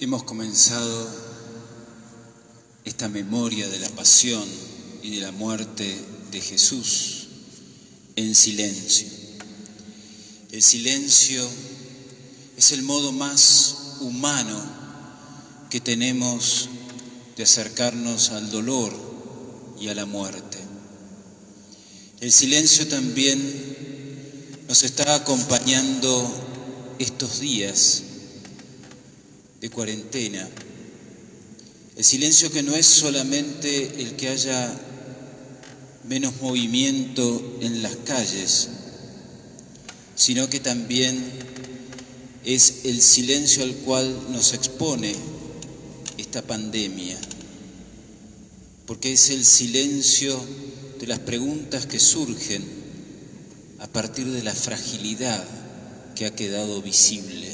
Hemos comenzado esta memoria de la pasión y de la muerte de Jesús en silencio. El silencio es el modo más humano que tenemos de acercarnos al dolor y a la muerte. El silencio también nos está acompañando estos días de cuarentena. El silencio que no es solamente el que haya menos movimiento en las calles, sino que también es el silencio al cual nos expone esta pandemia, porque es el silencio de las preguntas que surgen a partir de la fragilidad que ha quedado visible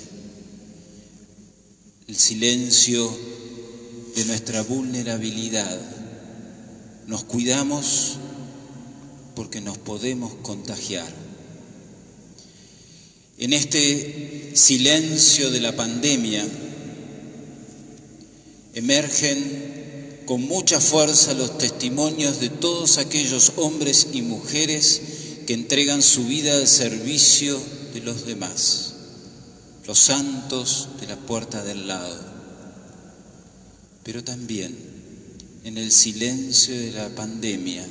el silencio de nuestra vulnerabilidad. Nos cuidamos porque nos podemos contagiar. En este silencio de la pandemia emergen con mucha fuerza los testimonios de todos aquellos hombres y mujeres que entregan su vida al servicio de los demás los santos de la puerta del lado, pero también en el silencio de la pandemia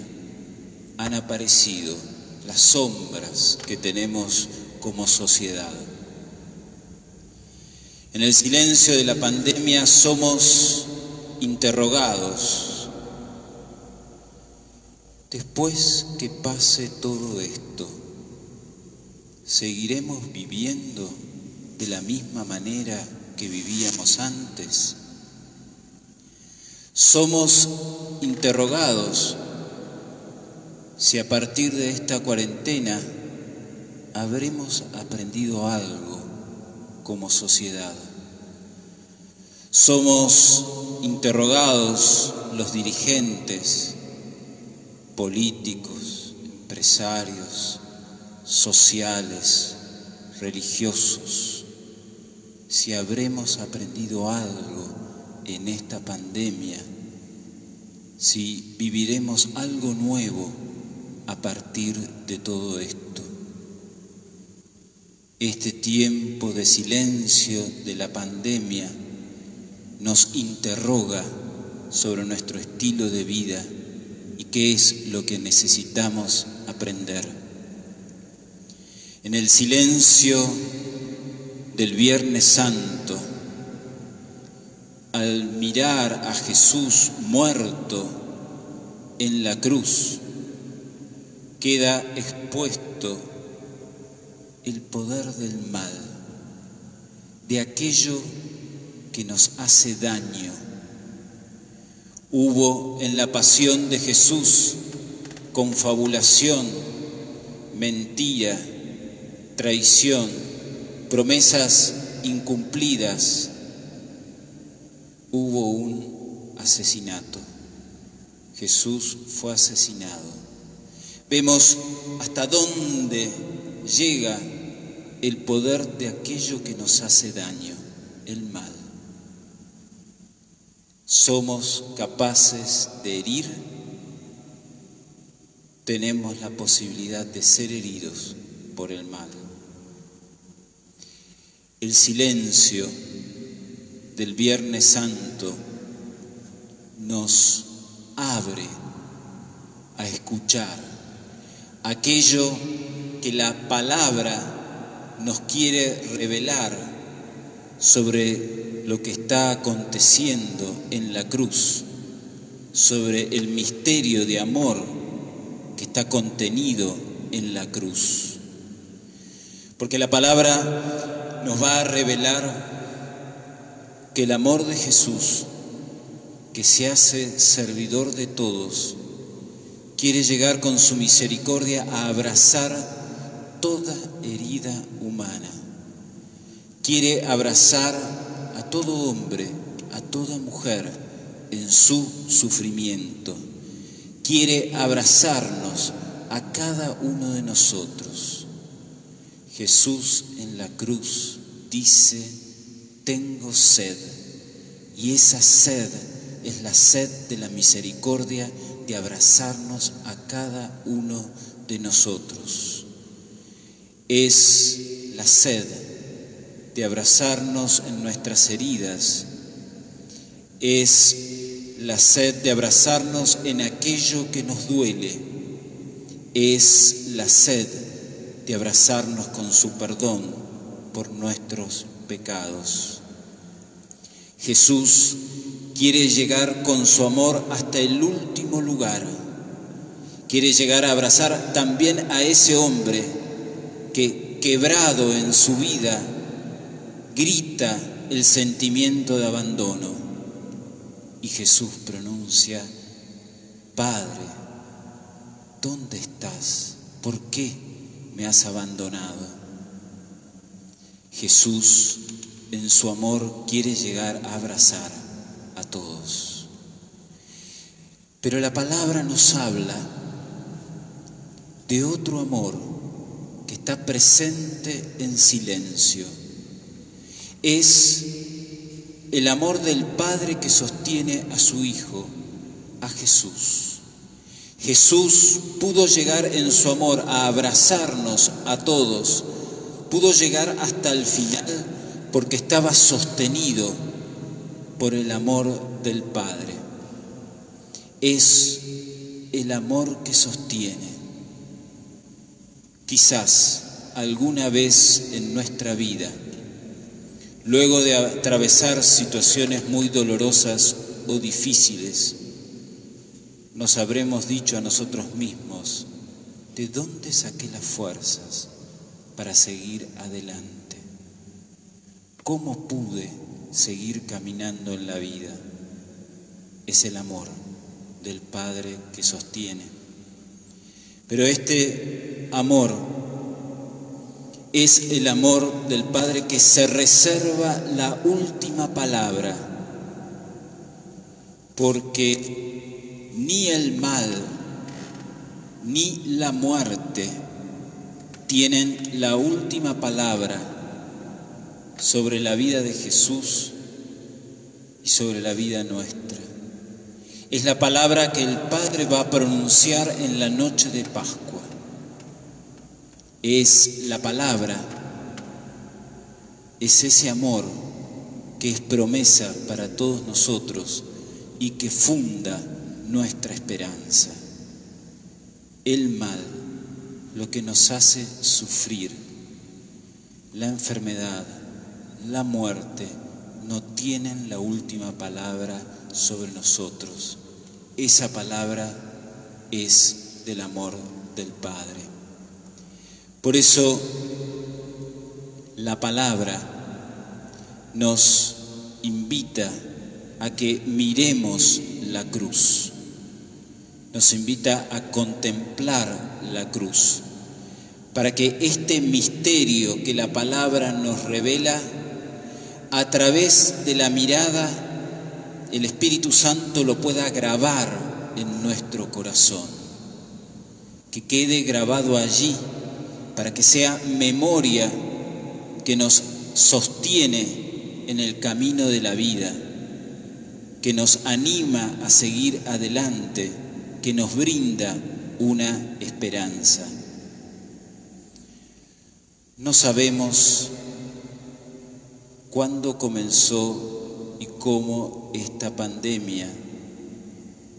han aparecido las sombras que tenemos como sociedad. En el silencio de la pandemia somos interrogados. Después que pase todo esto, ¿seguiremos viviendo? De la misma manera que vivíamos antes? Somos interrogados si a partir de esta cuarentena habremos aprendido algo como sociedad. Somos interrogados los dirigentes políticos, empresarios, sociales, religiosos si habremos aprendido algo en esta pandemia, si viviremos algo nuevo a partir de todo esto. Este tiempo de silencio de la pandemia nos interroga sobre nuestro estilo de vida y qué es lo que necesitamos aprender. En el silencio del Viernes Santo, al mirar a Jesús muerto en la cruz, queda expuesto el poder del mal, de aquello que nos hace daño. Hubo en la pasión de Jesús confabulación, mentira, traición, promesas incumplidas, hubo un asesinato. Jesús fue asesinado. Vemos hasta dónde llega el poder de aquello que nos hace daño, el mal. Somos capaces de herir, tenemos la posibilidad de ser heridos por el mal. El silencio del Viernes Santo nos abre a escuchar aquello que la palabra nos quiere revelar sobre lo que está aconteciendo en la cruz, sobre el misterio de amor que está contenido en la cruz. Porque la palabra nos va a revelar que el amor de Jesús, que se hace servidor de todos, quiere llegar con su misericordia a abrazar toda herida humana. Quiere abrazar a todo hombre, a toda mujer en su sufrimiento. Quiere abrazarnos a cada uno de nosotros. Jesús en la cruz dice, tengo sed, Y esa sed es la sed de la misericordia de abrazarnos a cada uno de nosotros. Es la sed de abrazarnos en nuestras heridas. Es la sed de abrazarnos en aquello que nos duele. Es la sed de abrazarnos con su perdón por nuestros pecados. Jesús quiere llegar con su amor hasta el último lugar. Quiere llegar a abrazar también a ese hombre que, quebrado en su vida, grita el sentimiento de abandono. Y Jesús pronuncia, Padre, ¿dónde estás? ¿Por qué me has abandonado? Jesús en su amor quiere llegar a abrazar a todos. Pero la palabra nos habla de otro amor que está presente en silencio. Es el amor del Padre que sostiene a su Hijo, a Jesús. Jesús pudo llegar en su amor a abrazarnos a todos, pudo llegar hasta el final porque estaba sostenido por el amor del Padre. Es el amor que sostiene. Quizás alguna vez en nuestra vida, luego de atravesar situaciones muy dolorosas o difíciles, nos habremos dicho a nosotros mismos, ¿de dónde saqué las fuerzas para seguir adelante? ¿Cómo pude seguir caminando en la vida? Es el amor del Padre que sostiene. Pero este amor es el amor del Padre que se reserva la última palabra, porque ni el mal ni la muerte tienen la última palabra sobre la vida de Jesús y sobre la vida nuestra. Es la palabra que el Padre va a pronunciar en la noche de Pascua. Es la palabra, es ese amor que es promesa para todos nosotros y que funda nuestra esperanza. El mal, lo que nos hace sufrir, la enfermedad, la muerte, no tienen la última palabra sobre nosotros. Esa palabra es del amor del Padre. Por eso la palabra nos invita a que miremos la cruz nos invita a contemplar la cruz, para que este misterio que la palabra nos revela, a través de la mirada, el Espíritu Santo lo pueda grabar en nuestro corazón, que quede grabado allí, para que sea memoria que nos sostiene en el camino de la vida, que nos anima a seguir adelante que nos brinda una esperanza. No sabemos cuándo comenzó y cómo esta pandemia,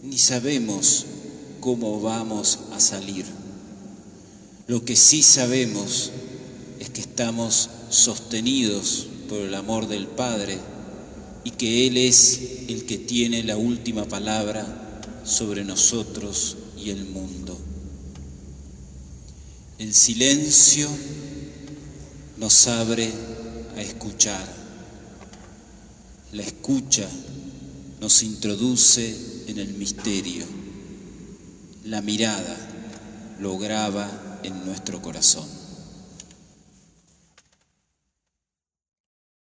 ni sabemos cómo vamos a salir. Lo que sí sabemos es que estamos sostenidos por el amor del Padre y que Él es el que tiene la última palabra sobre nosotros y el mundo. El silencio nos abre a escuchar. La escucha nos introduce en el misterio. La mirada lo graba en nuestro corazón.